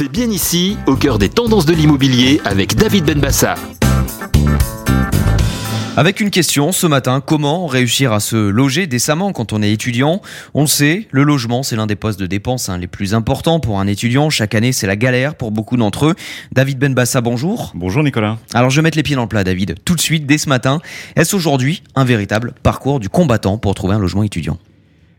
C'est bien ici, au cœur des tendances de l'immobilier avec David Benbassa. Avec une question ce matin, comment réussir à se loger décemment quand on est étudiant? On le sait, le logement c'est l'un des postes de dépenses hein, les plus importants pour un étudiant. Chaque année c'est la galère pour beaucoup d'entre eux. David Benbassa, bonjour. Bonjour Nicolas. Alors je vais mettre les pieds dans le plat David, tout de suite dès ce matin. Est-ce aujourd'hui un véritable parcours du combattant pour trouver un logement étudiant?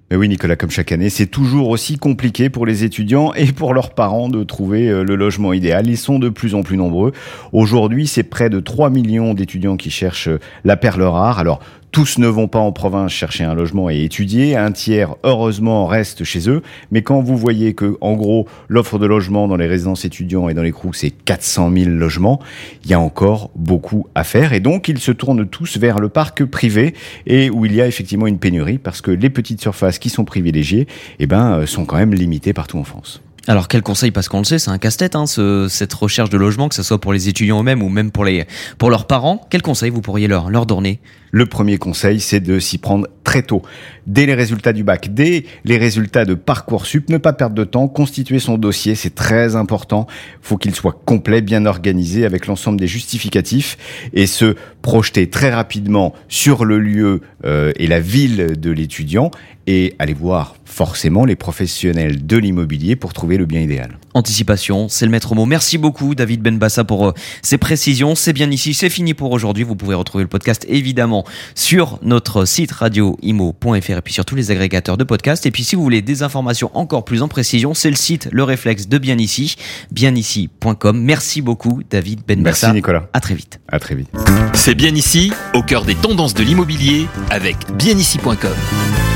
Mais oui, Nicolas, comme chaque année, c'est toujours aussi compliqué pour les étudiants et pour leurs parents de trouver euh, le logement idéal. Ils sont de plus en plus nombreux. Aujourd'hui, c'est près de 3 millions d'étudiants qui cherchent euh, la perle rare. Alors, tous ne vont pas en province chercher un logement et étudier. Un tiers, heureusement, reste chez eux. Mais quand vous voyez que, en gros, l'offre de logement dans les résidences étudiants et dans les CROUX, c'est 400 000 logements, il y a encore beaucoup à faire. Et donc, ils se tournent tous vers le parc privé et où il y a effectivement une pénurie parce que les petites surfaces qui sont privilégiées, eh ben, euh, sont quand même limitées partout en France. Alors quel conseil parce qu'on le sait, c'est un casse-tête hein, ce, cette recherche de logement, que ce soit pour les étudiants eux-mêmes ou même pour les pour leurs parents. Quel conseil vous pourriez leur leur donner? Le premier conseil, c'est de s'y prendre très tôt, dès les résultats du bac, dès les résultats de parcoursup, ne pas perdre de temps, constituer son dossier, c'est très important. Faut qu'il soit complet, bien organisé avec l'ensemble des justificatifs et se projeter très rapidement sur le lieu euh, et la ville de l'étudiant et aller voir forcément les professionnels de l'immobilier pour trouver le bien idéal. Anticipation, c'est le maître mot. Merci beaucoup David Benbassa pour euh, ces précisions. C'est bien ici, c'est fini pour aujourd'hui. Vous pouvez retrouver le podcast évidemment sur notre site radioimo.fr et puis sur tous les agrégateurs de podcasts. Et puis si vous voulez des informations encore plus en précision, c'est le site Le Réflexe de Bien Ici, bienici.com. Merci beaucoup David Benbassa. Merci Nicolas. À très vite. À très vite. C'est bien ici, au cœur des tendances de l'immobilier avec bienici.com.